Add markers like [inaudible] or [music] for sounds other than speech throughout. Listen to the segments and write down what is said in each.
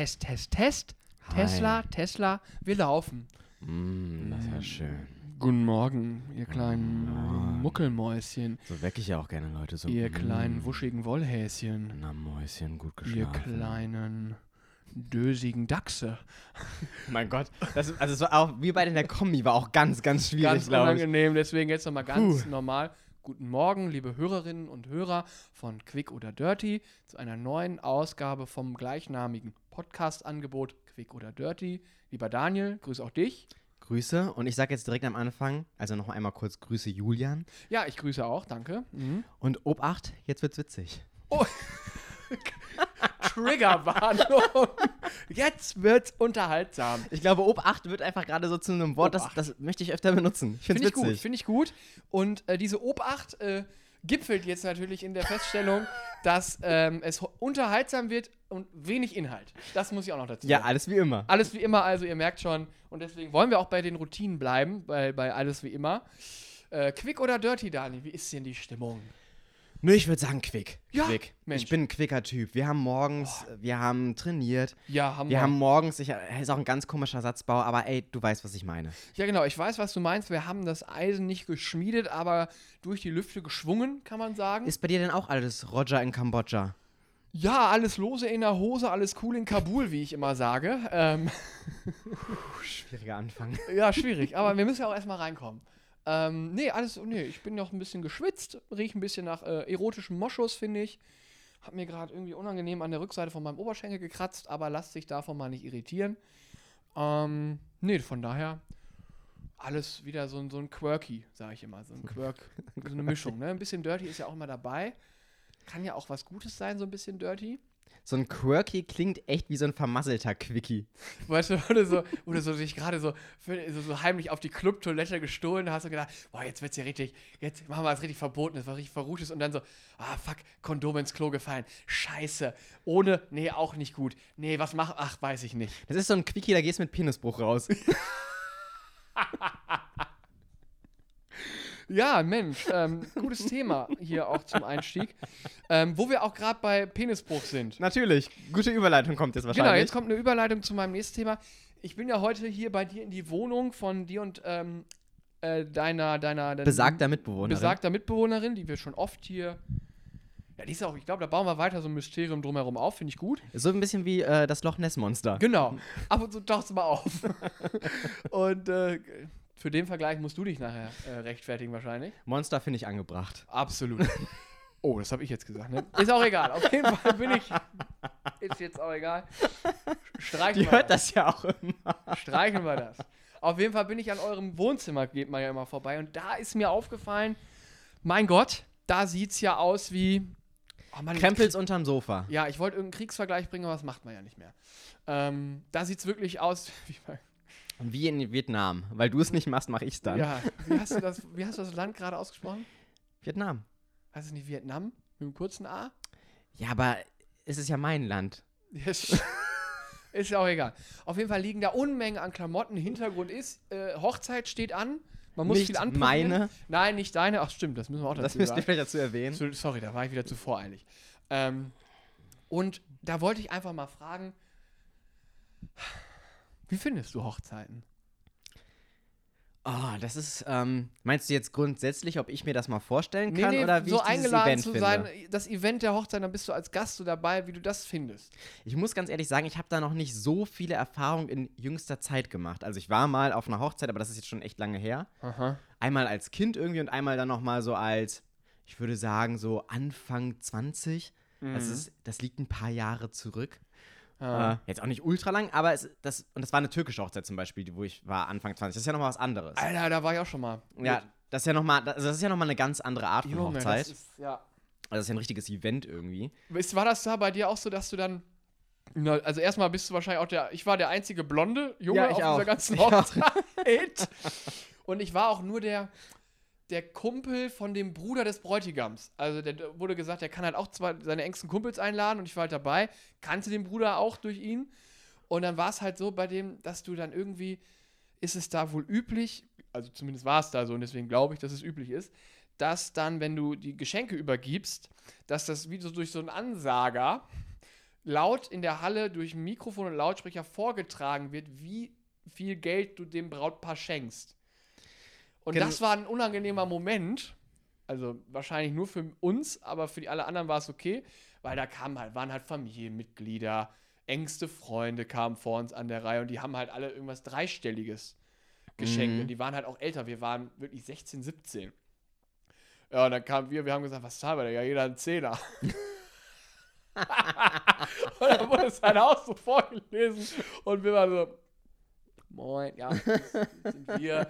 Test, Test, Test. Hi. Tesla, Tesla, wir laufen. Mm, das ja schön. Guten Morgen, ihr kleinen Morgen. Muckelmäuschen, So wecke ich ja auch gerne Leute so. ihr mm, kleinen wuschigen Wollhäschen, Na, Mäuschen, gut ihr geschlafen. kleinen dösigen Dachse. [laughs] Mein Gott. Das, also es war auch, wir beide in der Kombi war auch ganz, ganz schwierig, Ganz unangenehm, deswegen jetzt nochmal ganz Puh. normal. Guten Morgen, liebe Hörerinnen und Hörer von Quick oder Dirty, zu einer neuen Ausgabe vom gleichnamigen Podcast-Angebot Quick oder Dirty. Lieber Daniel, grüße auch dich. Grüße und ich sage jetzt direkt am Anfang, also noch einmal kurz Grüße Julian Ja, ich grüße auch, danke. Mhm. und Obacht, jetzt wird's witzig. [laughs] [laughs] Triggerwarnung. [laughs] Jetzt wird's unterhaltsam. Ich glaube, Obacht wird einfach gerade so zu einem Wort, das, das möchte ich öfter benutzen. Ich finde es ich gut, finde ich gut. Und äh, diese Obacht äh, gipfelt jetzt natürlich in der Feststellung, dass ähm, es unterhaltsam wird und wenig Inhalt. Das muss ich auch noch dazu ja, sagen. alles wie immer. Alles wie immer, also ihr merkt schon. Und deswegen wollen wir auch bei den Routinen bleiben, bei, bei alles wie immer. Äh, quick oder dirty, Dani? Wie ist denn die Stimmung? Nö, ich würde sagen Quick. Ja, Quick. Mensch. Ich bin ein quicker Typ. Wir haben morgens, wir haben trainiert. Ja, haben wir. Wir haben morgens, ich, ist auch ein ganz komischer Satzbau, aber ey, du weißt, was ich meine. ja, genau, ich weiß, was du meinst. Wir haben das Eisen nicht geschmiedet, aber durch die Lüfte geschwungen, kann man sagen. Ist bei dir denn auch alles Roger in Kambodscha? ja, alles lose in der Hose, alles cool in Kabul, wie ich immer sage. Ähm, Schwieriger Anfang. Ja, schwierig, aber wir müssen ja auch erstmal reinkommen. Ähm, nee, alles, nee, ich bin noch ein bisschen geschwitzt, rieche ein bisschen nach äh, erotischem Moschus, finde ich. Hab mir gerade irgendwie unangenehm an der Rückseite von meinem Oberschenkel gekratzt, aber lasst sich davon mal nicht irritieren. Ähm, nee, von daher alles wieder so, ein- so ein Quirky, sage ich immer. So ein Quirk, so eine [laughs] Mischung. Ne? Ein bisschen Dirty ist ja auch immer dabei. Kann ja auch was Gutes sein, so ein bisschen Dirty. So ein Quirky klingt echt wie so ein vermasselter Quickie. Weißt du, wo du so, du so dich gerade so, so, so heimlich auf die Clubtoilette gestohlen hast und gedacht, boah, jetzt wird's hier richtig, jetzt machen wir was richtig Verbotenes, was richtig Verruchtes und dann so, ah, fuck, Kondom ins Klo gefallen. Scheiße. Ohne, nee, auch nicht gut. Nee, was mach, ach, weiß ich nicht. Das ist so ein Quickie, da gehst du mit Penisbruch raus. [laughs] Ja, Mensch, ähm, gutes Thema hier auch zum Einstieg. Ähm, wo wir auch gerade bei Penisbruch sind. Natürlich. Gute Überleitung kommt jetzt wahrscheinlich. Genau, jetzt kommt eine Überleitung zu meinem nächsten Thema. Ich bin ja heute hier bei dir in die Wohnung von dir und ähm, äh, deiner, deiner, deiner Besagter Mitbewohner. besagter Mitbewohnerin, die wir schon oft hier. Ja, die ist auch, ich glaube, da bauen wir weiter so ein Mysterium drumherum auf, finde ich gut. So ein bisschen wie äh, das Loch Ness Monster. Genau. Ab und zu taucht es mal auf. [laughs] und äh, für den Vergleich musst du dich nachher äh, rechtfertigen, wahrscheinlich. Monster finde ich angebracht. Absolut. [laughs] Oh, das habe ich jetzt gesagt, ne? Ist auch egal. Auf jeden Fall bin ich. Ist jetzt auch egal. Streichen Die wir hört das ja auch immer. Streichen wir das. Auf jeden Fall bin ich an eurem Wohnzimmer, geht man ja immer vorbei. Und da ist mir aufgefallen, mein Gott, da sieht es ja aus wie. Oh Mann, Krempels unterm Sofa. Ja, ich wollte irgendeinen Kriegsvergleich bringen, aber das macht man ja nicht mehr. Ähm, da sieht es wirklich aus [laughs] wie bei. Wie in Vietnam. Weil du es nicht machst, mache ich es dann. Ja, wie hast, du das, wie hast du das Land gerade ausgesprochen? Vietnam. Heißt es nicht Vietnam? Mit einem kurzen A? Ja, aber es ist ja mein Land. Ist, [laughs] ist ja auch egal. Auf jeden Fall liegen da Unmengen an Klamotten. Hintergrund ist, äh, Hochzeit steht an. Man muss Nicht viel anprobieren. meine. Nein, nicht deine. Ach stimmt, das müssen wir auch Das dazu müsst ihr vielleicht dazu erwähnen. So- Sorry, da war ich wieder zu voreilig. Ähm, und da wollte ich einfach mal fragen, wie findest du Hochzeiten? Oh, das ist, ähm, meinst du jetzt grundsätzlich, ob ich mir das mal vorstellen kann oder wie so ich dieses eingeladen Event zu finde? sein, das Event der Hochzeit, dann bist du als Gast so dabei, wie du das findest. Ich muss ganz ehrlich sagen, ich habe da noch nicht so viele Erfahrungen in jüngster Zeit gemacht. Also ich war mal auf einer Hochzeit, aber das ist jetzt schon echt lange her. Aha. Einmal als Kind irgendwie und einmal dann noch mal so als, ich würde sagen, so Anfang 20. Das, ist, das liegt ein paar Jahre zurück. Ah. Äh, jetzt auch nicht ultra lang, aber es, das, und das war eine türkische Hochzeit zum Beispiel, wo ich war Anfang 20. Das ist ja noch mal was anderes. Alter, da war ich auch schon mal. Ja, das ist ja noch mal, das, ist ja noch mal eine ganz andere Art von Junge, Hochzeit. das ist, ja. also das ist ja ein richtiges Event irgendwie. War das da bei dir auch so, dass du dann. Also erstmal bist du wahrscheinlich auch der. Ich war der einzige blonde Junge Ja, ich auf auch. dieser ganzen. Hochzeit. [laughs] Und ich war auch nur der, der Kumpel von dem Bruder des Bräutigams. Also der wurde gesagt, der kann halt auch zwei, seine engsten Kumpels einladen und ich war halt dabei, kannte den Bruder auch durch ihn. Und dann war es halt so bei dem, dass du dann irgendwie, ist es da wohl üblich, also zumindest war es da so und deswegen glaube ich, dass es üblich ist, dass dann, wenn du die Geschenke übergibst, dass das wie so durch so einen Ansager laut in der Halle durch Mikrofon und Lautsprecher vorgetragen wird, wie viel Geld du dem Brautpaar schenkst. Und Gen- das war ein unangenehmer Moment. Also wahrscheinlich nur für uns, aber für die alle anderen war es okay, weil da kamen halt, waren halt Familienmitglieder, engste Freunde kamen vor uns an der Reihe und die haben halt alle irgendwas Dreistelliges geschenkt. Mhm. Und die waren halt auch älter. Wir waren wirklich 16, 17. Ja, und dann kamen wir, wir haben gesagt, was zahlen wir denn? Ja, jeder einen Zehner. [laughs] [laughs] und dann wurde es halt auch so vorgelesen und wir waren so, moin, ja, [laughs] das sind wir.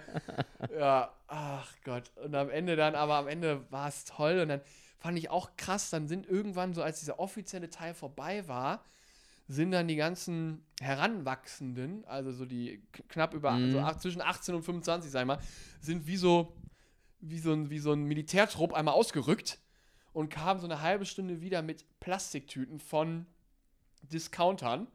Ja, ach Gott. Und am Ende dann, aber am Ende war es toll und dann fand ich auch krass, dann sind irgendwann so, als dieser offizielle Teil vorbei war, sind dann die ganzen Heranwachsenden, also so die knapp über, Mhm. so ach, zwischen 18 und 25, sag ich mal, sind wie so, wie so ein, wie so ein Militärtrupp einmal ausgerückt und kamen so eine halbe Stunde wieder mit Plastiktüten von Discountern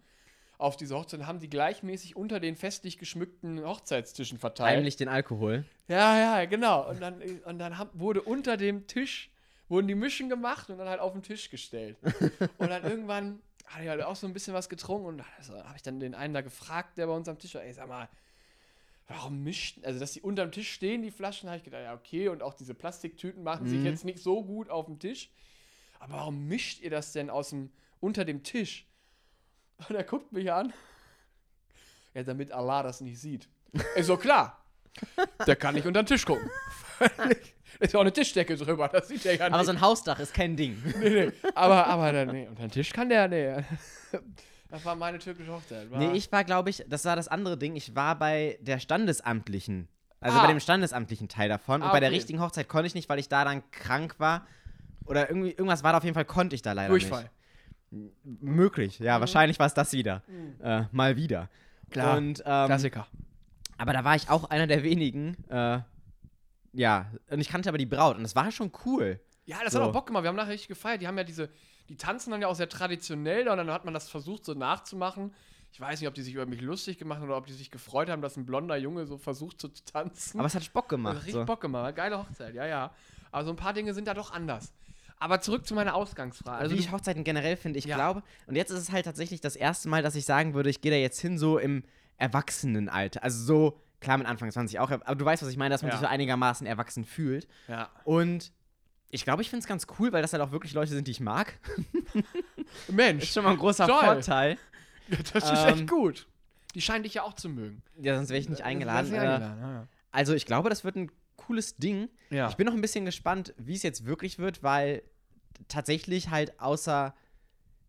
auf diese Hochzeit und haben die gleichmäßig unter den festlich geschmückten Hochzeitstischen verteilt. Heimlich den Alkohol. Ja, ja, genau. Und dann, und dann haben, wurde unter dem Tisch, wurden die Mischen gemacht und dann halt auf den Tisch gestellt. [laughs] und dann irgendwann hatte ich halt auch so ein bisschen was getrunken und also, habe ich dann den einen da gefragt, der bei uns am Tisch war, ey, sag mal, warum mischt, also dass die unterm Tisch stehen, die Flaschen, habe ich gedacht, ja, okay, und auch diese Plastiktüten machen sich Mhm. jetzt nicht so gut auf dem Tisch. Aber warum mischt ihr das denn aus dem, unter dem Tisch? [laughs] Und er guckt mich an. Ja, damit Allah das nicht sieht. Ist so klar. Der kann nicht unter den Tisch gucken. Da ist ja auch eine Tischdecke drüber, das sieht er ja nicht. Aber so ein Hausdach ist kein Ding. [laughs] nee, nee. Aber, aber dann, nee, unter den Tisch kann der, nee. [laughs] Das war meine türkische Hochzeit. War, Nee, ich war, glaube ich, das war das andere Ding. Ich war bei der standesamtlichen. Also Ah. bei dem standesamtlichen Teil davon. Ah, und bei der okay. richtigen Hochzeit konnte ich nicht, weil ich da dann krank war. Oder irgendwie, irgendwas war da auf jeden Fall, konnte ich da leider Durchfall. nicht. Möglich, ja, wahrscheinlich war es das wieder. Äh, mal wieder. Mhm. Klar. Und, ähm, Klassiker. aber da war ich auch einer der wenigen. Äh, ja, und ich kannte aber die Braut und das war schon cool. Ja, das so. hat auch Bock gemacht. Wir haben nachher richtig gefeiert. Die haben ja diese, die tanzen dann ja auch sehr traditionell und dann hat man das versucht so nachzumachen. Ich weiß nicht, ob die sich über mich lustig gemacht haben oder ob die sich gefreut haben, dass ein blonder Junge so versucht so zu tanzen. Aber es hat Bock gemacht. hat richtig So. Bock gemacht. Geile Hochzeit, ja, ja. Aber so ein paar Dinge sind da doch anders. Aber zurück zu meiner Ausgangsfrage. Also Wie ich Hochzeiten generell finde, ich Ja. glaube. Und jetzt ist es halt tatsächlich das erste Mal, dass ich sagen würde, ich gehe da jetzt hin, so im Erwachsenenalter. Also so, klar mit Anfang 20 auch, aber du weißt, was ich meine, dass man Ja. sich so einigermaßen erwachsen fühlt. ja. Und ich glaube, ich finde es ganz cool, weil das halt auch wirklich Leute sind, die ich mag. [laughs] Mensch, Ist schon mal ein großer Toll. Vorteil. [laughs] das ist Ähm, echt gut. Die scheinen dich ja auch zu mögen. Ja, sonst wäre ich nicht eingeladen. Äh, eingeladen, ja, also ich glaube, das wird ein cooles Ding. ja. Ich bin noch ein bisschen gespannt, wie es jetzt wirklich wird, weil tatsächlich halt außer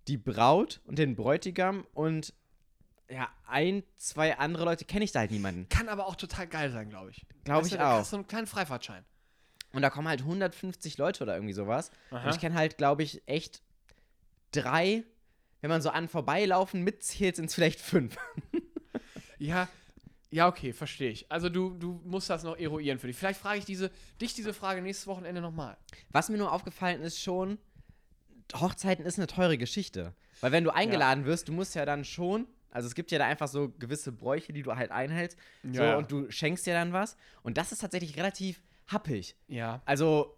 die Braut und den Bräutigam und ja, ein, zwei andere Leute kenne ich da halt niemanden. Kann aber auch total geil sein, glaube ich. Glaube Weißt ich du, auch. du einen kleinen Freifahrtschein. Und da kommen halt 150 Leute oder irgendwie sowas. Aha. Und ich kenne halt, glaube ich, echt drei. Wenn man so an vorbeilaufen mitzählt, sind es vielleicht fünf. Ja, ja, okay, verstehe ich. Also du, du musst das noch eruieren für dich. Vielleicht frage ich diese, dich diese Frage nächstes Wochenende nochmal. Was mir nur aufgefallen ist schon, Hochzeiten ist eine teure Geschichte. Weil wenn du eingeladen wirst, du musst ja dann schon, also es gibt ja da einfach so gewisse Bräuche, die du halt einhältst. so, Ja, ja. Und du schenkst dir dann was. Und das ist tatsächlich relativ happig. Ja. Also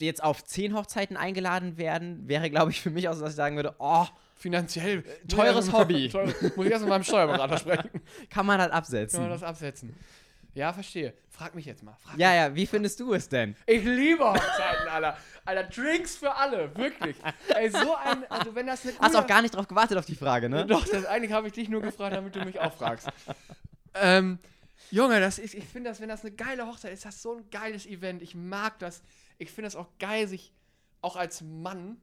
jetzt auf zehn Hochzeiten eingeladen werden, wäre, glaube ich, für mich auch so, dass ich sagen würde, oh, Finanziell. teures Hobby. Teures, [laughs] muss ich erst mit meinem Steuerberater sprechen. [laughs] kann man halt Kann man absetzen. das absetzen? Ja, verstehe. Frag mich jetzt mal. Frag Ja, ja, wie findest du es denn? Ich liebe Hochzeiten, Alter. Alter, Drinks für alle, wirklich. Ey, so ein, also wenn das eine Hast auch gar nicht drauf gewartet auf die Frage, ne? Doch, das eigentlich habe ich dich nur gefragt, damit du mich auch fragst. ähm, Junge, das ist, ich finde das, wenn das eine geile Hochzeit ist, das so ein geiles Event. Ich mag das. Ich finde das auch geil, sich auch als Mann.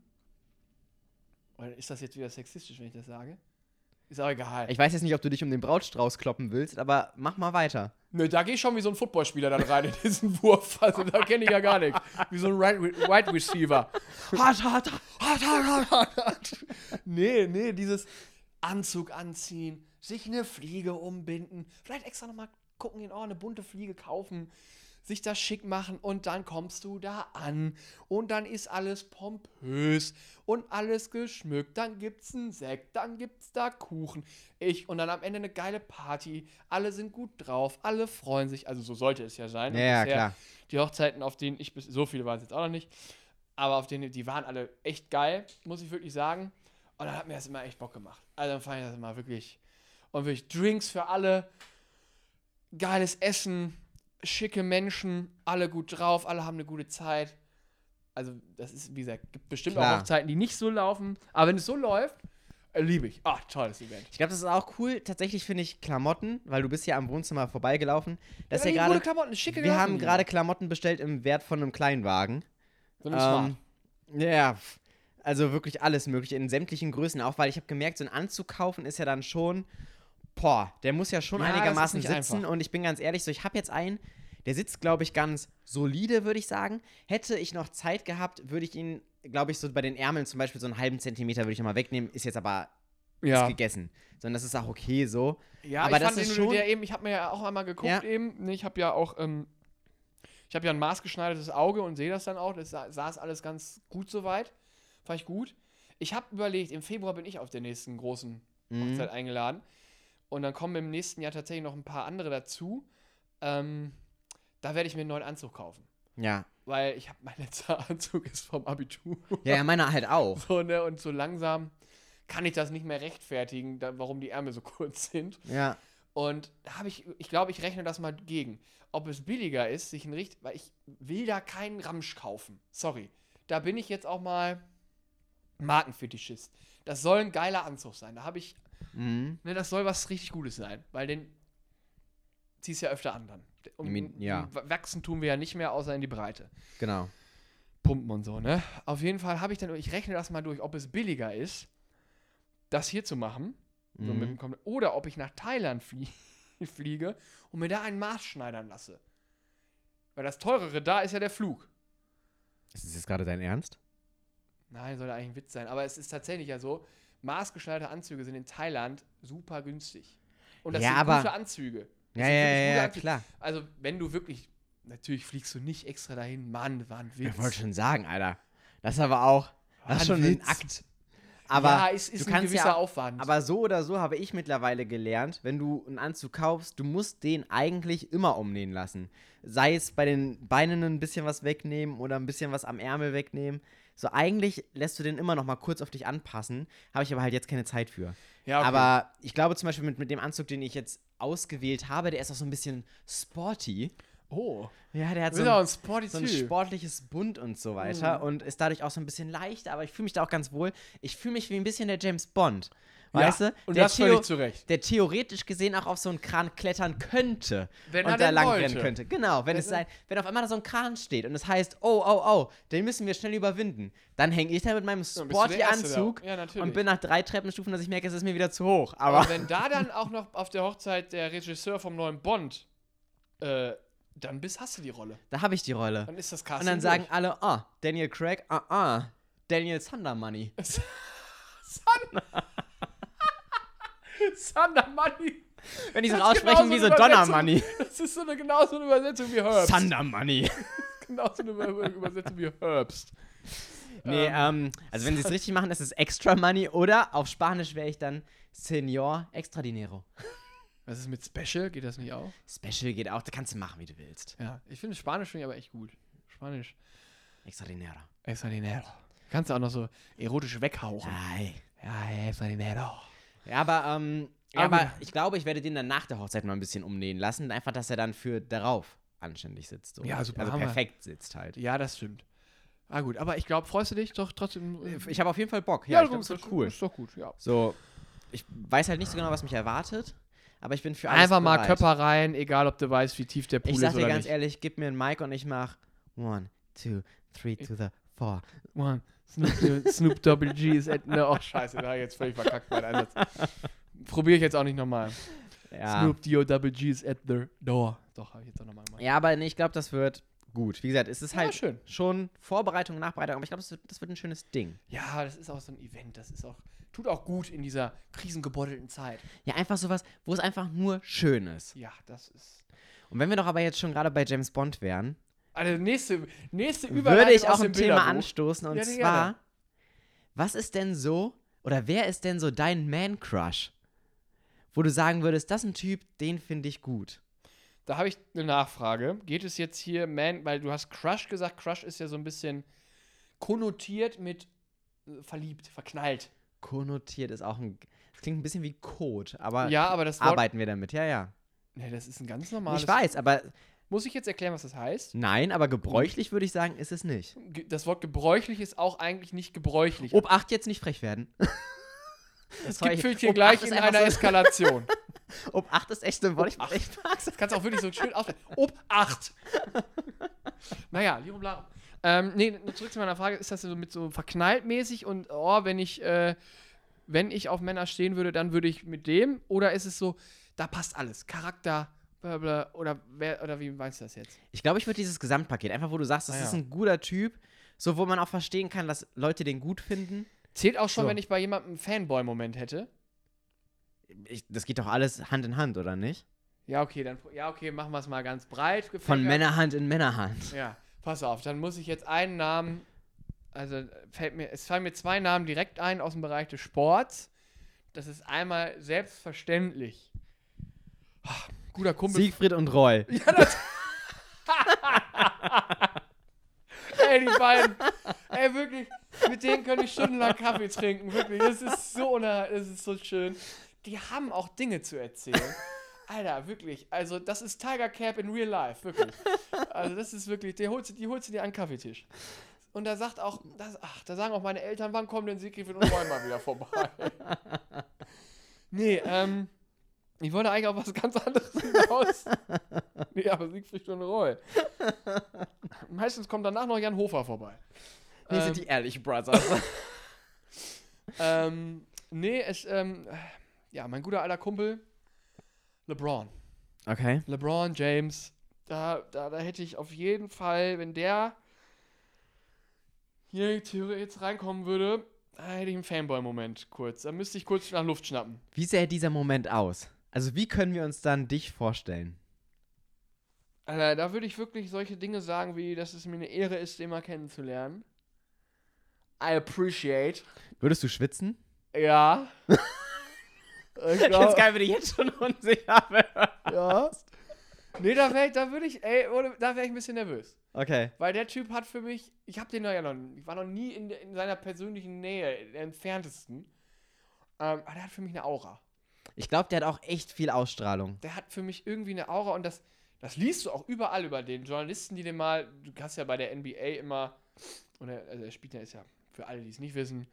Oder ist das jetzt wieder sexistisch, wenn ich das sage? Ist auch egal. Ich weiß jetzt nicht, ob du dich um den Brautstrauß kloppen willst, aber mach mal weiter. Nö, da gehe ich schon wie so ein Footballspieler dann rein in diesen Wurf. Also da kenne ich ja gar nichts. Wie so ein Right- Wide Receiver. Hart, hart, hart, hart, hart, hart. Nee, nee, dieses Anzug anziehen, sich eine Fliege umbinden, vielleicht extra nochmal gucken gehen, oh, eine bunte Fliege kaufen, sich das schick machen und dann kommst du da an und dann ist alles pompös und alles geschmückt. Dann gibt's einen Sekt, dann gibt's da Kuchen. Ich und dann am Ende eine geile Party. Alle sind gut drauf, alle freuen sich. Also so sollte es ja sein. Ja, ja, klar. Die Hochzeiten, auf denen ich bis so viele waren es jetzt auch noch nicht, aber auf denen die waren alle echt geil, muss ich wirklich sagen. Und dann hat mir das immer echt Bock gemacht. Also dann fand ich das immer wirklich. Und wirklich Drinks für alle, geiles Essen, schicke Menschen, alle gut drauf, alle haben eine gute Zeit. Also, das ist, wie gesagt, gibt bestimmt Klar. auch Hochzeiten, die nicht so laufen. Aber wenn es so läuft, äh, liebe ich. Ach, tolles Event. Ich glaube, das ist auch cool. Tatsächlich finde ich Klamotten, weil du bist ja am Wohnzimmer vorbeigelaufen. Das ist die ja gerade. Klamotten, schicke Wir haben gerade Klamotten bestellt im Wert von einem Kleinwagen. So Smart. Ähm, ja, also wirklich alles mögliche in sämtlichen Größen auch, weil ich habe gemerkt, so einen Anzug kaufen ist ja dann schon, boah, der muss ja schon Ja, einigermaßen sitzen einfach. und ich bin ganz ehrlich, so ich habe jetzt einen, der sitzt, glaube ich, ganz solide, würde ich sagen. Hätte ich noch Zeit gehabt, würde ich ihn, glaube ich, so bei den Ärmeln zum Beispiel so einen halben Zentimeter würde ich nochmal wegnehmen, ist jetzt aber ja. gegessen. Sondern das ist auch okay so. Ja, Aber ich das ist schon- der eben, ich habe mir ja auch einmal geguckt Ja. eben, ne, ich habe ja auch, ähm, ich habe ja ein maßgeschneidertes Auge und sehe das dann auch, das sa- saß alles ganz gut soweit, fand ich gut. Ich habe überlegt, im Februar bin ich auf der nächsten großen Mhm. Hochzeit eingeladen und dann kommen im nächsten Jahr tatsächlich noch ein paar andere dazu. Ähm, da werde ich mir einen neuen Anzug kaufen, Ja. weil ich habe, [laughs] mein letzter Anzug ist vom Abitur. Ja, ja, meiner halt auch. So, ne, und so langsam kann ich das nicht mehr rechtfertigen, da, warum die Ärmel so [laughs] kurz sind. Ja. Und da habe ich, ich glaube, ich rechne das mal gegen. Ob es billiger ist, sich ein richtig, weil ich will da keinen Ramsch kaufen. Sorry. Da bin ich jetzt auch mal Markenfetischist. Das soll ein geiler Anzug sein. Da habe ich, Mhm. ne, das soll was richtig Gutes sein, weil den ziehst ja öfter an dann. Min- ja. Wachsen tun wir ja nicht mehr, außer in die Breite. Genau. Pumpen und so, ne? Auf jeden Fall habe ich dann, ich rechne das mal durch, ob es billiger ist, das hier zu machen. So mit Mhm. dem Kom- oder ob ich nach Thailand flie [laughs] fliege und mir da einen Maß schneidern lasse. Weil das teurere da ist ja der Flug. Ist das jetzt gerade dein Ernst? Nein, soll ja eigentlich ein Witz sein. Aber es ist tatsächlich ja so, maßgeschneiderte Anzüge sind in Thailand super günstig. Und das Ja, sind aber- gute Anzüge. Das Ja, ja, ja, Anzüge. klar. Also, wenn du wirklich, natürlich fliegst du nicht extra dahin. Mann, war ein Witz. Ich wollte schon sagen, Alter. Das ist aber auch. Das ist ein schon ein Witz. Akt. Aber ja, es ist du ein kannst gewisser ja, Aufwand. Aber so oder so habe ich mittlerweile gelernt, wenn du einen Anzug kaufst, du musst den eigentlich immer umnähen lassen. Sei es bei den Beinen ein bisschen was wegnehmen oder ein bisschen was am Ärmel wegnehmen. So eigentlich lässt du den immer noch mal kurz auf dich anpassen. Habe ich aber halt jetzt keine Zeit für. ja, okay. Aber ich glaube zum Beispiel mit, mit dem Anzug, den ich jetzt ausgewählt habe, der ist auch so ein bisschen sporty. Oh. Ja, der hat so ein, so ein sportliches Bund und so weiter Mhm. und ist dadurch auch so ein bisschen leichter, aber ich fühle mich da auch ganz wohl. Ich fühle mich wie ein bisschen der James Bond. Ja, Weißt du? Und der, das Theo- völlig zu Recht. der theoretisch gesehen auch auf so einen Kran klettern könnte Wenn und er da lang wollte. rennen könnte. Genau, wenn Wenn es sein, wenn auf einmal da so ein Kran steht und es heißt, oh, oh, oh, den müssen wir schnell überwinden, dann hänge ich da mit meinem Ja, bist du der sporty Erste Anzug da. Ja, und bin nach drei Treppenstufen, dass ich merke, es ist mir wieder zu hoch. Aber Aber wenn da dann auch noch auf der Hochzeit der Regisseur vom neuen Bond, äh, dann bist, hast du die Rolle. da habe ich die Rolle. Dann ist das Und Casting dann sagen durch. alle, ah, Daniel Craig, ah, ah, Daniel Thunder Money. [laughs] Thunder Money. Wenn die so ist aussprechen genauso wie so Donner. Money. [laughs] Das ist so eine, genau so eine Übersetzung wie Herbst. Thunder Money. [laughs] Genau so eine Über- Übersetzung wie Herbst. Nee, Ähm, ähm, also wenn sie es richtig machen, ist es Extra Money oder auf Spanisch wäre ich dann Senor Extra Dinero. Was ist mit Special? Geht das nicht auch? Special geht auch, da kannst du machen, wie du willst. Ja, ich finde Spanisch finde ich aber echt gut. Spanisch. Extra Dinero. Extra dinero. Kannst du auch noch so erotisch weghauchen. Ei. Ja, extra dinero. Ja, aber, ähm, ja, Ja, aber ich glaube, ich werde den dann nach der Hochzeit mal ein bisschen umnähen lassen. Einfach, dass er dann für darauf anständig sitzt. So. Ja, super, Also Hammer. perfekt sitzt halt. Ja, das stimmt. Ah gut, aber ich glaube, freust du dich doch trotzdem? äh, Ich habe auf jeden Fall Bock. Ja, ich glaube, gut, das wird cool. Ist doch gut, ja. So, ich weiß halt nicht so genau, was mich erwartet, aber ich bin für alles Einfach mal bereit. Körper rein, egal ob du weißt, wie tief der Pool Ich ist sag dir oder ganz nicht. ehrlich, gib mir ein Mic und ich mach one, two, three to the four. Mann, Snoop, Snoop Double G ist at, ne, oh scheiße, da ich jetzt völlig verkackt mein Einsatz. Probiere ich jetzt auch nicht nochmal. Ja, Snoop D.O. Double G is at the door. Doch, habe ich jetzt auch nochmal gemacht. ja aber nee, ich glaube, das wird gut. Wie gesagt, es ist Ja, halt schön. schon Vorbereitung, Nachbereitung, aber ich glaube, das, wird- das wird ein schönes Ding. Ja, das ist auch so ein Event. Das ist auch, tut auch gut in dieser krisengebeutelten Zeit. Ja, einfach sowas, wo es einfach nur schön ist. Ja, das ist. Und wenn wir doch aber jetzt schon gerade bei James Bond wären, Also nächste, nächste Überleitung würde ich auch ein Thema anstoßen und Ja, zwar, gerne. was ist denn so, oder wer ist denn so dein Man-Crush? Wo du sagen würdest, das ist ein Typ, den finde ich gut. Da habe ich eine Nachfrage. Geht es jetzt hier, Man, weil du hast Crush gesagt, Crush ist ja so ein bisschen konnotiert mit äh, verliebt, verknallt. konnotiert ist auch ein. Das klingt ein bisschen wie Code, aber Ja, aber das Wort. arbeiten wir damit. Ja, ja. Nee, das ist ein ganz normales. ich weiß, aber Muss ich jetzt erklären, was das heißt? nein, aber gebräuchlich würde ich sagen, ist es nicht. Das Wort gebräuchlich ist auch eigentlich nicht gebräuchlich. Obacht, jetzt nicht frech werden. es sorry, gipfelt hier gleich in einer so- Eskalation. [laughs] Obacht ist echt ein Wort. Ich, ich mag's. Das kannst du auch wirklich so schön aussprechen. Obacht! naja, Lirum Larum. Ähm, nee, nur zurück zu meiner Frage, ist das so mit so verknallt mäßig und oh, wenn ich, äh, wenn ich auf Männer stehen würde, dann würde ich mit dem? Oder ist es so, da passt alles? Charakter, bla bla, oder wer, oder wie meinst du das jetzt? Ich glaube, ich würde dieses Gesamtpaket, einfach wo du sagst, das Ah, ja. ist ein guter Typ, so wo man auch verstehen kann, dass Leute den gut finden. Zählt auch schon, So. wenn ich bei jemandem einen Fanboy-Moment hätte. Ich, das geht doch alles Hand in Hand, oder nicht? Ja, okay, dann ja, okay, machen wir es mal ganz breit gefächert. Von Männerhand in Männerhand. Ja, pass auf, dann muss ich jetzt einen Namen, also fällt mir, es fallen mir zwei Namen direkt ein aus dem Bereich des Sports. Das ist einmal selbstverständlich. Ah, Guter Kumpel. Siegfried und Roy. [laughs] Ja, das [laughs] Ey, die beiden. Ey, wirklich, mit denen könnte ich stundenlang Kaffee trinken. Wirklich, das ist so, das ist so schön. Die haben auch Dinge zu erzählen. [laughs] Alter, wirklich. Also, das ist Tiger Cap in real life, wirklich. Also, das ist wirklich, die holst, du- die holst du dir an den Kaffeetisch. Und da sagt auch, das, ach, da sagen auch meine Eltern, wann kommt denn Siegfried und Roy mal wieder vorbei? nee, ähm, ich wollte eigentlich auf was ganz anderes hinaus. nee, aber Siegfried und Roy. Meistens kommt danach noch Jan Hofer vorbei. Nee, Ähm, sind die ehrlich Brothers. [laughs] ähm, nee, es, ähm, ja, mein guter alter Kumpel, LeBron. okay. LeBron James, da, da, da hätte ich auf jeden Fall, wenn der hier theoretisch jetzt reinkommen würde, da hätte ich einen Fanboy-Moment kurz. Da müsste ich kurz nach Luft schnappen. Wie sähe dieser Moment aus? Also, wie können wir uns dann dich vorstellen? Alter, da würde ich wirklich solche Dinge sagen, wie, dass es mir eine Ehre ist, den mal kennenzulernen. I appreciate. Würdest du schwitzen? Ja. [laughs] ich Ich glaub, geil, wenn du jetzt schon unsicher ja. Nee, da, wär, ich- da würde ich, ey, da wäre ich ein bisschen nervös. Okay. Weil der Typ hat für mich, ich habe den ja noch, ich war noch nie in, in seiner persönlichen Nähe, der entferntesten. Ähm, aber der hat für mich eine Aura. Ich glaube, der hat auch echt viel Ausstrahlung. Der hat für mich irgendwie eine Aura und das, das liest du auch überall über den Journalisten, die den mal, du hast ja bei der NBA immer, oder, also der Spieler ist ja, für alle, die es nicht wissen,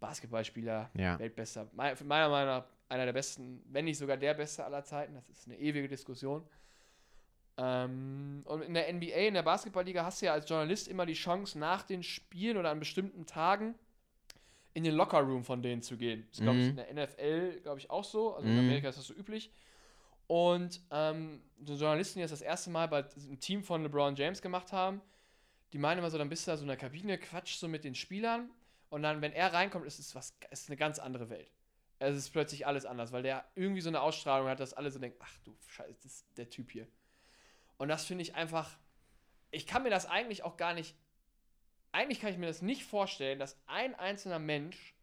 Basketballspieler, Ja. Weltbester, meiner Meinung nach einer der besten, wenn nicht sogar der beste aller Zeiten, das ist eine ewige Diskussion. Ähm, und in der NBA, in der Basketballliga, hast du ja als Journalist immer die Chance, nach den Spielen oder an bestimmten Tagen in den Lockerroom von denen zu gehen. Das glaube ich, Mhm. in der NFL, glaube ich, auch so. Also in Mhm. Amerika ist das so üblich. Und ähm, die Journalisten, die das das erste Mal bei einem Team von LeBron James gemacht haben, die meinen immer so, dann bist du da so in der Kabine, quatschst so mit den Spielern und dann, wenn er reinkommt, ist es was, ist eine ganz andere Welt. Es ist plötzlich alles anders, weil der irgendwie so eine Ausstrahlung hat, dass alle so denken, ach du Scheiße, das ist der Typ hier. Und das finde ich einfach, ich kann mir das eigentlich auch gar nicht, eigentlich kann ich mir das nicht vorstellen, dass ein einzelner Mensch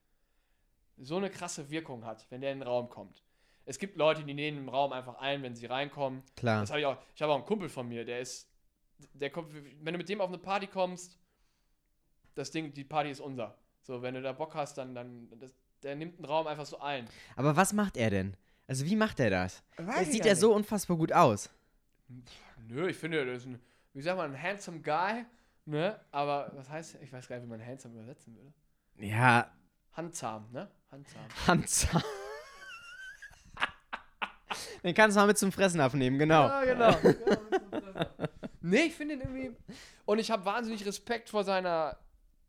so eine krasse Wirkung hat, wenn der in den Raum kommt. Es gibt Leute, die nehmen im Raum einfach ein, wenn sie reinkommen. Klar. Das habe ich auch. Ich habe auch einen Kumpel von mir, der ist, der kommt, wenn du mit dem auf eine Party kommst, das Ding, die Party ist unser. So, wenn du da Bock hast, dann, dann, das, der nimmt einen Raum einfach so ein. Aber was macht er denn? Also, wie macht er das? Weiß Er sieht ja ja so unfassbar gut aus. Nö, ich finde, das ist ein, wie sagt man, ein handsome guy, ne? Aber was heißt, ich weiß gar nicht, wie man handsome übersetzen würde. Ja, Handzahm, ne? Handzahm. Hansa. [laughs] Den kannst du mal mit zum Fressen abnehmen, genau. Ja, genau. nee, ich finde ihn irgendwie. Und ich habe wahnsinnig Respekt vor seiner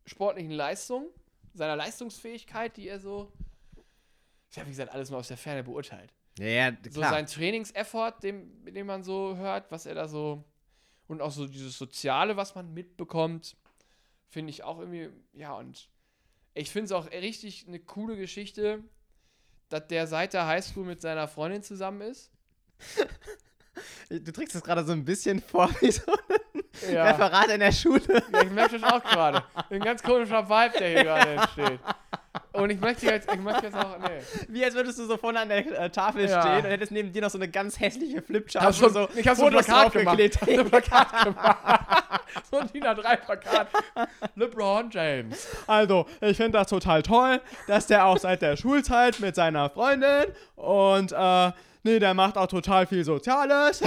sportlichen Leistung, seiner Leistungsfähigkeit, die er so. Ich habe, wie gesagt, alles mal aus der Ferne beurteilt. Ja, ja, So klar. sein Trainingseffort, dem, den man so hört, was er da so. Und auch so dieses Soziale, was man mitbekommt, finde ich auch irgendwie. Ja, und ich finde es auch richtig eine coole Geschichte, dass der seit der Highschool mit seiner Freundin zusammen ist. [laughs] Du trägst das gerade so ein bisschen vor wie so ein Ja. Referat in der Schule. Ja, ich merke das auch gerade. Ein ganz komischer Vibe, der hier gerade entsteht. Und ich möchte jetzt, ich möchte jetzt auch, nee. Wie als würdest du so vorne an der äh, Tafel Ja. stehen und hättest neben dir noch so eine ganz hässliche Flipchart. Ich hab schon, wo ich hab so ein Plakat gemacht. hab ein Plakat gemacht. so ein DIN A3-Plakat. LeBron James. Also, ich finde das total toll, dass der auch seit der Schulzeit mit seiner Freundin und, äh, nee, der macht auch total viel Soziales.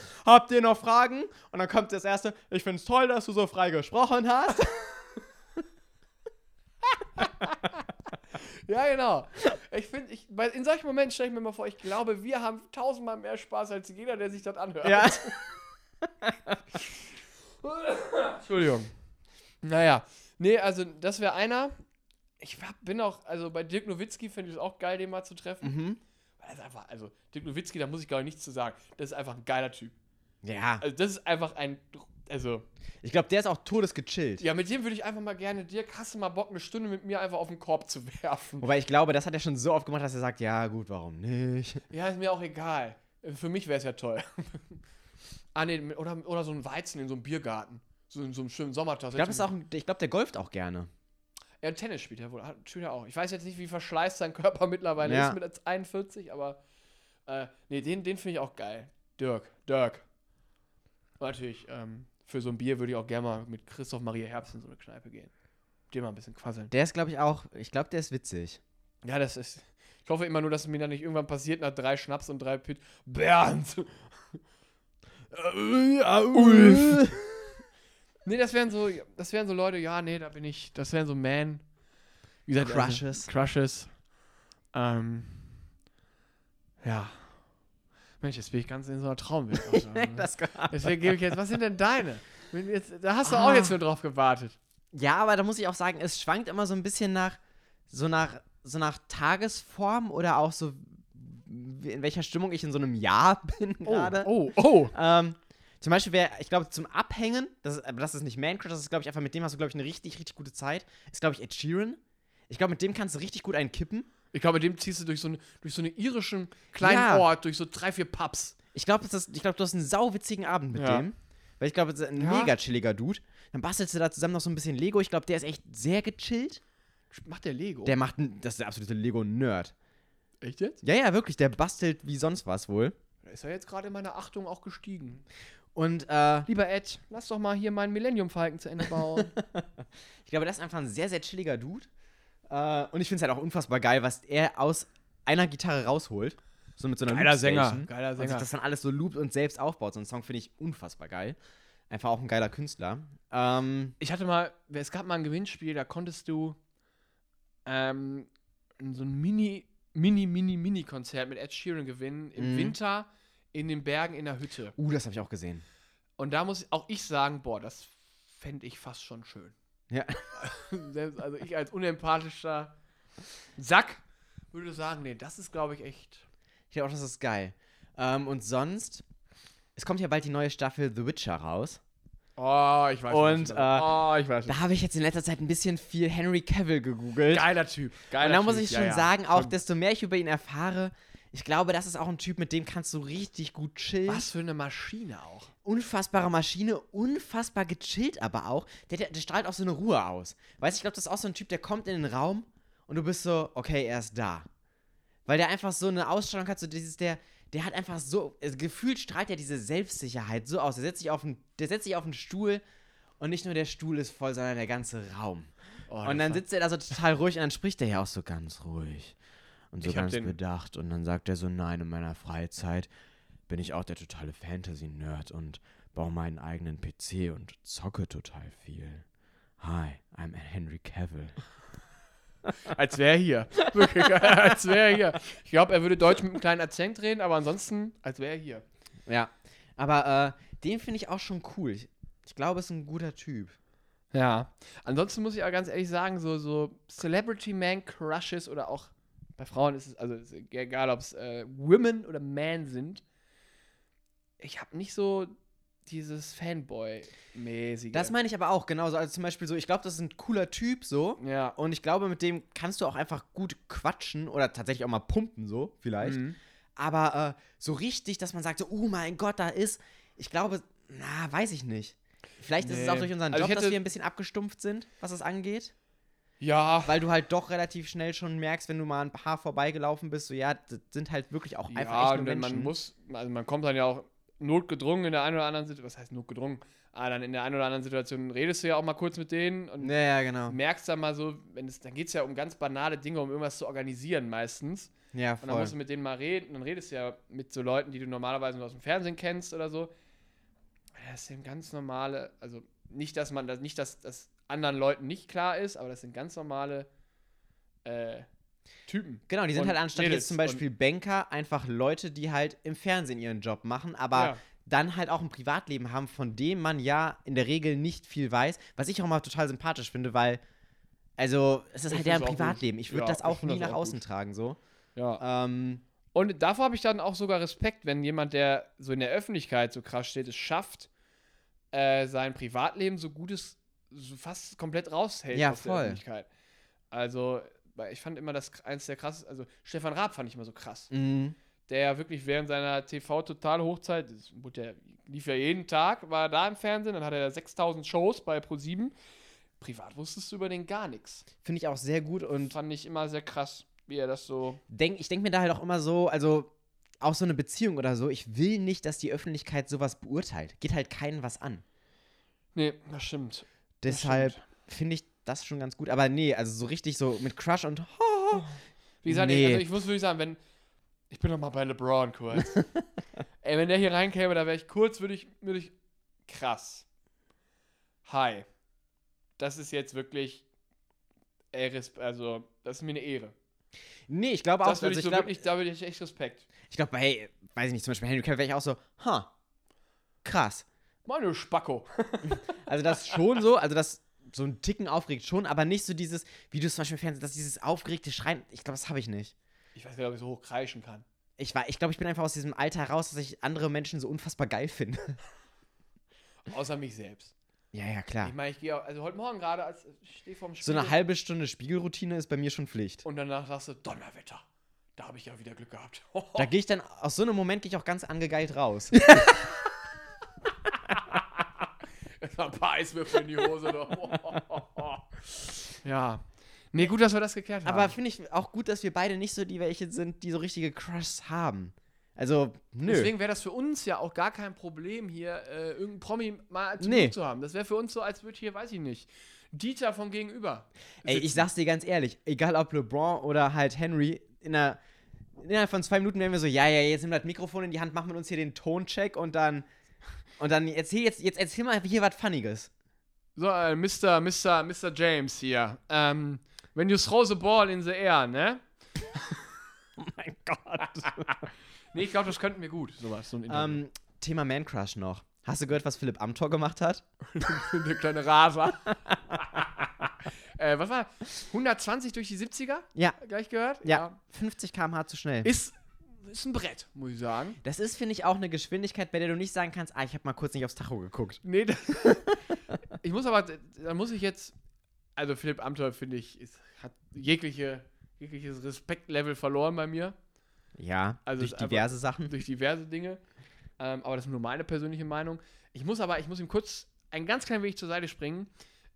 [laughs] Habt ihr noch Fragen? Und dann kommt das erste, ich finde es toll, dass du so frei gesprochen hast. [laughs] Ja, genau. Ich finde, ich, in solchen Momenten stelle ich mir mal vor, ich glaube, wir haben tausendmal mehr Spaß als jeder, der sich das anhört. ja. [laughs] Entschuldigung. Naja, nee, also das wäre einer. Ich hab, bin auch, also bei Dirk Nowitzki finde ich es auch geil, den mal zu treffen. Mhm. Das einfach, also Dirk Nowitzki, da muss ich ich nichts zu sagen. Das ist einfach ein geiler Typ. Ja. Also das ist einfach ein, also, Ich glaube, der ist auch todesgechillt. ja, mit dem würde ich einfach mal gerne, Dirk, hast du mal Bock, eine Stunde mit mir einfach auf den Korb zu werfen? Wobei ich glaube, das hat er schon so oft gemacht, dass er sagt, ja, gut, warum nicht? Ja, ist mir auch egal. Für mich wäre es ja toll. ah, nee, oder, oder so ein Weizen in so einem Biergarten. So in so einem schönen Sommertag. Ich glaube, glaube, der golft auch gerne. Ja, Tennis spielt er wohl. Spielt er auch. Ich weiß jetzt nicht, wie verschleißt sein Körper [laughs] mittlerweile Ja. ist mit 41, aber. Äh, nee, den, den finde ich auch geil. Dirk. Dirk. Natürlich, ähm, für so ein Bier würde ich auch gerne mal mit Christoph Maria Herbst in so eine Kneipe gehen. Dem mal ein bisschen quasseln. Der ist, glaube ich, auch, ich glaube, der ist witzig. Ja, das ist. Ich hoffe immer nur, dass es mir dann nicht irgendwann passiert nach drei Schnaps und drei Pit. Bernd! [laughs] Ulf. [laughs] Nee, das wären so, das wären so Leute, ja, nee, da bin ich, das wären so Man. Wie gesagt, Crushes. Also, Crushes. Ähm, ja. Mensch, jetzt bin ich ganz in so einer Traumwelt. [laughs] Ne? das Deswegen gebe ich jetzt, was sind denn deine? Jetzt, da hast du auch Ah. jetzt nur drauf gewartet. Ja, aber da muss ich auch sagen, es schwankt immer so ein bisschen nach, so nach, so nach Tagesform oder auch so, in welcher Stimmung ich in so einem Jahr [laughs] bin gerade. Oh, oh. Ähm, zum Beispiel wäre, ich glaube, zum Abhängen, das ist, aber das ist nicht Man Crush, das ist, glaube ich, einfach mit dem hast du, glaube ich, eine richtig, richtig gute Zeit. Ist, glaube ich, Ed Sheeran. Ich glaube, mit dem kannst du richtig gut einen kippen. Ich glaube, mit dem ziehst du durch so, eine, durch so einen irischen kleinen Ja. Ort, durch so drei, vier Pubs. Ich glaube, glaub, du hast einen sauwitzigen Abend mit Ja. dem. Weil ich glaube, das ist ein Ja. mega chilliger Dude. Dann bastelst du da zusammen noch so ein bisschen Lego. Ich glaube, der ist echt sehr gechillt. Macht der Lego? Der macht, das ist der absolute Lego-Nerd. Echt jetzt? Ja, ja, wirklich, der bastelt wie sonst was wohl. Ist er jetzt gerade in meiner Achtung auch gestiegen. Und äh, Lieber Ed, lass doch mal hier meinen Millennium Falcon zu Ende bauen. [laughs] ich glaube, das ist einfach ein sehr, sehr chilliger Dude. Äh, und ich finde es halt auch unfassbar geil, was er aus einer Gitarre rausholt. So mit so einer Geiler Sänger, geiler Und sich Sänger. das dann alles so loopt und selbst aufbaut. So ein Song finde ich unfassbar geil. Einfach auch ein geiler Künstler. Ähm, ich hatte mal, es gab mal ein Gewinnspiel, da konntest du ähm, so ein Mini, Mini, Mini, Mini-Konzert mit Ed Sheeran gewinnen im Mhm. Winter in den Bergen in der Hütte. uh, das habe ich auch gesehen. Und da muss auch ich sagen, boah, das fände ich fast schon schön. Ja. [laughs] Selbst, also ich als unempathischer Sack würde sagen, nee, das ist, glaube ich, echt. Ich glaube auch, das ist geil. Ähm, und sonst, es kommt ja bald die neue Staffel The Witcher raus. Oh, ich weiß Und, nicht. äh, oh, ich weiß Da habe ich jetzt in letzter Zeit ein bisschen viel Henry Cavill gegoogelt. Geiler Typ. Geiler Und da muss ich schon ja. sagen, auch desto mehr ich über ihn erfahre, ich glaube, das ist auch ein Typ, mit dem kannst du richtig gut chillen. Was für eine Maschine auch. Unfassbare Maschine, unfassbar gechillt aber auch. Der, der, der strahlt auch so eine Ruhe aus. Weißt du, ich glaube, das ist auch so ein Typ, der kommt in den Raum und du bist so, okay, er ist da. Weil der einfach so eine Ausstrahlung hat, so dieses, der, der hat einfach so, also gefühlt strahlt er diese Selbstsicherheit so aus. Der setzt sich auf einen, der setzt sich auf einen Stuhl und nicht nur der Stuhl ist voll, sondern der ganze Raum. Oh, Und dann sitzt er da so total ruhig und dann spricht er ja auch so ganz ruhig und so ganz bedacht. Und dann sagt er so, nein, in meiner Freizeit bin ich auch der totale Fantasy-Nerd und baue meinen eigenen PC und zocke total viel. Hi, I'm Henry Cavill. [laughs] Als wäre er hier. Wirklich, [laughs] als wäre er hier. Ich glaube, er würde Deutsch mit einem kleinen Akzent reden, aber ansonsten, als wäre er hier. Ja, aber äh, den finde ich auch schon cool. Ich, ich glaube, es ist ein guter Typ. Ja. Ansonsten muss ich auch ganz ehrlich sagen, so, so Celebrity Man Crushes oder auch bei Frauen ist es, also ist egal, ob es äh, Women oder Man sind. Ich habe nicht so dieses Fanboy-mäßige. Das meine ich aber auch, genauso. Also zum Beispiel so, ich glaube, das ist ein cooler Typ so. Ja. Und ich glaube, mit dem kannst du auch einfach gut quatschen oder tatsächlich auch mal pumpen, so vielleicht. Mhm. Aber äh, so richtig, dass man sagt, so, oh mein Gott, da ist. Ich glaube, na, weiß ich nicht. Vielleicht ist es Nee. auch durch unseren Also Job, dass hätte- wir ein bisschen abgestumpft sind, was das angeht. Ja, weil du halt doch relativ schnell schon merkst, wenn du mal ein paar vorbeigelaufen bist, so ja, das sind halt wirklich auch einfach ja, echt nur und Menschen. man muss, also man kommt dann ja auch notgedrungen in der einen oder anderen Situation, was heißt notgedrungen? Ah, dann in der einen oder anderen Situation redest du ja auch mal kurz mit denen und ja, ja, genau. merkst dann mal so, wenn es, dann geht es ja um ganz banale Dinge, um irgendwas zu organisieren meistens. Ja, Und dann voll. musst du mit denen mal reden. Dann redest du ja mit so Leuten, die du normalerweise nur aus dem Fernsehen kennst oder so. Das sind ganz normale, also nicht, dass man das, nicht, dass das anderen Leuten nicht klar ist, aber das sind ganz normale äh, Typen. Genau, die sind halt anstatt Mädels jetzt zum Beispiel Banker einfach Leute, die halt im Fernsehen ihren Job machen, aber Ja. dann halt auch ein Privatleben haben, von dem man ja in der Regel nicht viel weiß, was ich auch mal total sympathisch finde, weil, also, es ist Ich halt deren find's auch Privatleben. gut. Ich würde Ja, das auch nie das nach auch außen gut. tragen, so. Ja. Ähm, Und davor habe ich dann auch sogar Respekt, wenn jemand, der so in der Öffentlichkeit so krass steht, es schafft, äh, sein Privatleben so gut es so fast komplett raushält Ja, aus der voll. Öffentlichkeit. Also, ich fand immer das eins der krassesten, also Stefan Raab fand ich immer so krass. mh, Der ja wirklich während seiner TV-Total-Hochzeit, das wurde ja, lief ja jeden Tag, war da im Fernsehen, dann hatte er 6000 Shows bei Pro7. Privat wusstest du über den gar nichts. finde ich auch sehr gut und Fand ich immer sehr krass, wie er das so. denk, ich denke mir da halt auch immer so, also auch so eine Beziehung oder so, ich will nicht, dass die Öffentlichkeit sowas beurteilt. Geht halt keinen was an. Nee, das stimmt. Deshalb finde ich das schon ganz gut. Aber nee, also so richtig so mit Crush und [laughs] Wie gesagt, Nee. ich, also ich muss wirklich sagen, wenn. Ich bin noch mal bei LeBron kurz. [laughs] Ey, wenn der hier reinkäme, da wäre ich kurz, würde ich, würde ich. Krass. Hi. Das ist jetzt wirklich. Also, das ist mir eine Ehre. Nee, ich glaube auch, Das würde also ich so glaube, wirklich, da würde ich echt Respekt. ich glaube bei, weiß ich nicht, zum Beispiel Henry Cavill wäre ich auch so, ha, krass. Meine Spacko. [laughs] Also das schon so, also das so ein Ticken aufregt schon, aber nicht so dieses, wie du es zum Beispiel im Fernsehen, dass dieses aufgeregte Schreien, ich glaube, das habe ich nicht. Ich weiß nicht, ob ich so hoch kreischen kann. Ich, war, ich glaube, ich bin einfach aus diesem Alter raus, dass ich andere Menschen so unfassbar geil finde. [laughs] Außer mich selbst. Ja, ja, klar. Ich meine, ich gehe auch, also heute Morgen gerade, als ich stehe vorm So Spiegel eine halbe Stunde Spiegelroutine ist bei mir schon Pflicht. und danach sagst du, Donnerwetter. Da habe ich ja wieder Glück gehabt. Da gehe ich dann, aus so einem Moment gehe ich auch ganz angegeilt raus. [laughs] Ein paar Eiswürfel in die Hose. Doch. [laughs] ja. Nee, gut, dass wir das geklärt haben. Aber finde ich auch gut, dass wir beide nicht so die welche sind, die so richtige Crushs haben. Also, nö. Deswegen wäre das für uns ja auch gar kein Problem, hier äh, irgendeinen Promi mal zu, Nee. zu haben. Das wäre für uns so, als würde hier, weiß ich nicht, Dieter vom Gegenüber. Ey, ich sitzen. sag's dir ganz ehrlich, egal ob LeBron oder halt Henry, in einer, innerhalb von zwei Minuten wären wir so, ja, ja, jetzt nimm das Mikrofon in die Hand, mach mit uns hier den Toncheck und dann, und dann erzähl jetzt, jetzt erzähl mal hier was Funniges. So, äh, Mr. Mr. Mr. James hier. Ähm, when you throw the ball in the air, ne? [laughs] Oh mein Gott. [laughs] Nee, ich glaube, das könnten wir gut, sowas. So ein Interview. ähm, Thema Man Crush noch. Hast du gehört, was Philipp Amthor gemacht hat? [laughs] Der kleine Raser. äh, was war? 120 durch die 70er? Ja. Gleich gehört? Ja. 50 km/h zu schnell. Ist, ist ein Brett, muss ich sagen. Das ist, finde ich, auch eine Geschwindigkeit, bei der du nicht sagen kannst, ah, ich habe mal kurz nicht aufs Tacho geguckt. Nee, das [laughs] ich muss aber, da muss ich jetzt, also Philipp Amthor, finde ich, ist, hat jegliche, jegliches Respektlevel verloren bei mir. Ja, Also durch ist einfach- diverse Sachen. durch diverse Dinge. Ähm, aber das ist nur meine persönliche Meinung. Ich muss aber, ich muss ihm kurz einen ganz kleinen Weg zur Seite springen.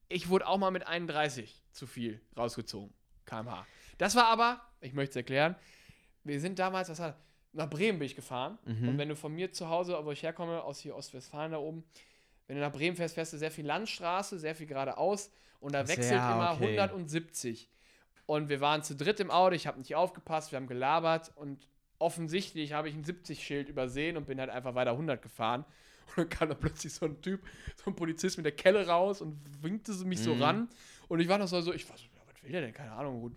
Ich wurde auch mal mit 31 zu viel rausgezogen. kmh. Das war aber, ich möchte es erklären, wir sind damals, was war nach Bremen bin ich gefahren. Mhm. Und wenn du von mir zu Hause, wo ich herkomme, aus hier Ostwestfalen da oben, wenn du nach Bremen fährst, fährst du sehr viel Landstraße, sehr viel geradeaus und da so, wechselt ja, immer okay. 170. Und wir waren zu dritt im Auto, ich habe nicht aufgepasst, wir haben gelabert und offensichtlich habe ich ein 70-Schild übersehen und bin halt einfach weiter 100 gefahren. [laughs] Und dann kam da plötzlich so ein Typ, so ein Polizist mit der Kelle raus und winkte mich so Mhm. ran. Und ich war noch so, so ich war so, ja, was will der denn? Keine Ahnung,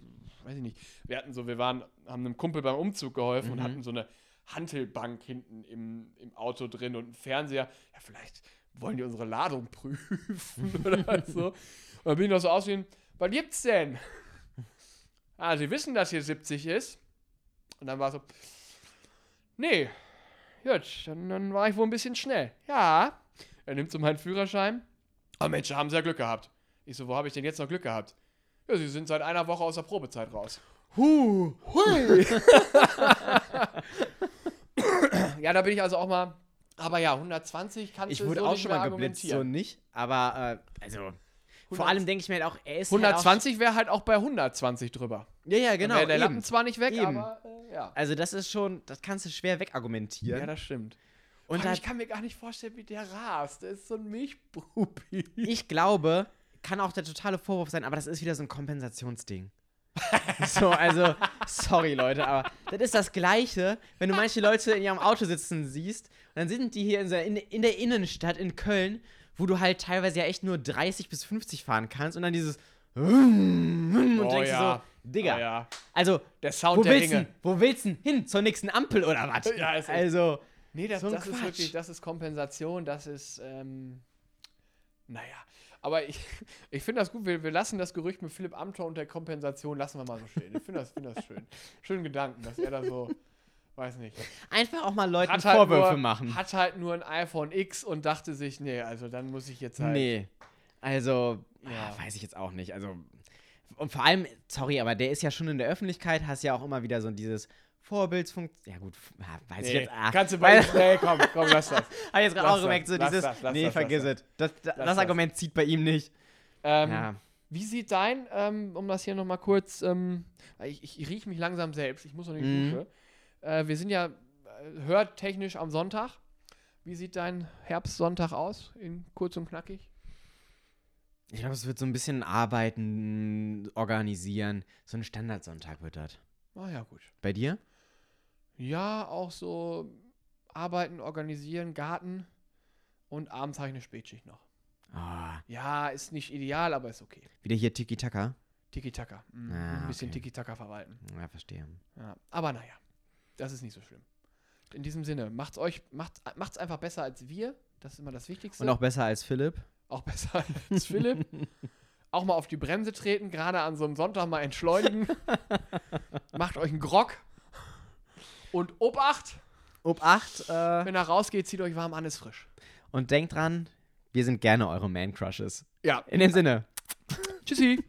weiß ich nicht. Wir hatten so, wir waren, haben einem Kumpel beim Umzug geholfen und Mhm. hatten so eine Hantelbank hinten im, im Auto drin und einen Fernseher. Ja, vielleicht wollen die unsere Ladung prüfen [laughs] oder so. Und dann bin ich noch so ausgehen, was gibt's denn? Ah, sie wissen, dass hier 70 ist. Und dann war so, nee, gut, dann, dann war ich wohl ein bisschen schnell. Ja, er nimmt so meinen Führerschein. Oh Mensch, haben sie ja Glück gehabt. Ich so, wo habe ich denn jetzt noch Glück gehabt? Ja, sie sind seit einer Woche aus der Probezeit raus. Huh. Hui. [laughs] ja, da bin ich also auch mal. Aber ja, 120 kannst Ich du wurde so auch schon mal geblitzt, so nicht. Aber, äh, also, Vor allem denke ich mir halt auch, er ist. Halt 120 wäre halt auch bei 120 drüber. ja, ja, genau. Dann der eben. Lappen zwar nicht weg, Eben. aber äh, ja. Also, das ist schon, das kannst du schwer wegargumentieren. Ja, das stimmt. und da, ich kann mir gar nicht vorstellen, wie der rast. Der ist so ein Milchbubi. ich glaube, kann auch der totale Vorwurf sein, aber das ist wieder so ein Kompensationsding. [laughs] so, also, sorry, Leute, aber das ist das Gleiche, wenn du manche Leute in ihrem Auto sitzen siehst, und dann sind die hier in, so, in, in der Innenstadt in Köln, wo du halt teilweise ja echt nur 30 bis 50 fahren kannst und dann dieses [laughs] und Oh denkst du ja. so, Digga, Oh ja. also, Der Sound wo der willst, Ringe. wo willst denn hin? Zur nächsten Ampel oder was? Ja, also, Nee, das, So das ist wirklich, das ist Kompensation, das ist, ähm, naja. Aber ich, [laughs] ich finde das gut, wir, wir lassen das Gerücht mit Philipp Amthor und der Kompensation, lassen wir mal so stehen. Ich finde das, find das schön. Schönen Gedanken, dass er da so, weiß nicht. einfach auch mal Leuten halt Vorwürfe nur, machen. Hat halt nur ein iPhone X und dachte sich, nee, also dann muss ich jetzt halt. Nee. Also, Ja. ah, weiß ich jetzt auch nicht. Also, und vor allem, sorry, aber der ist ja schon in der Öffentlichkeit, hast ja auch immer wieder so dieses Vorbildsfunktion. Ja, gut, weiß ich Nee, jetzt. Ah, kannst du bei Nee, komm, komm, lass das. [laughs] hab ich jetzt gerade auch gemerkt, so dieses. das, nee, das, vergiss es. Das, das, das. Argument zieht bei ihm nicht. Ähm, Ja. Wie sieht dein, ähm, um das hier nochmal kurz, ähm, ich, ich, ich rieche mich langsam selbst, ich muss noch in die Mhm. Dusche. Äh, wir sind ja äh, hörtechnisch am Sonntag. Wie sieht dein Herbstsonntag aus, in kurz und knackig? Ich glaube, es wird so ein bisschen arbeiten, organisieren. So ein Standardsonntag wird das. Ah ja, gut. Bei dir? Ja, auch so arbeiten, organisieren, Garten und abends habe ich eine Spätschicht noch. Ah, Ja, ist nicht ideal, aber ist okay. wieder hier Tiki-Taka. Tiki-Taka. Mhm. Ah, ein bisschen okay. Tiki-Taka verwalten. Ja, verstehe. Ja, aber naja, das ist nicht so schlimm. In diesem Sinne, macht's euch, macht, macht's einfach besser als wir. Das ist immer das Wichtigste. Und auch besser als Philipp. auch besser [laughs] als Philipp. auch mal auf die Bremse treten, gerade an so einem Sonntag mal entschleunigen. [laughs] Macht euch einen Grog. Und Obacht, Ob 8. Äh, wenn er rausgeht, zieht euch warm an, ist frisch. und denkt dran, wir sind gerne eure Man-Crushes. Ja. In dem Sinne. Tschüssi.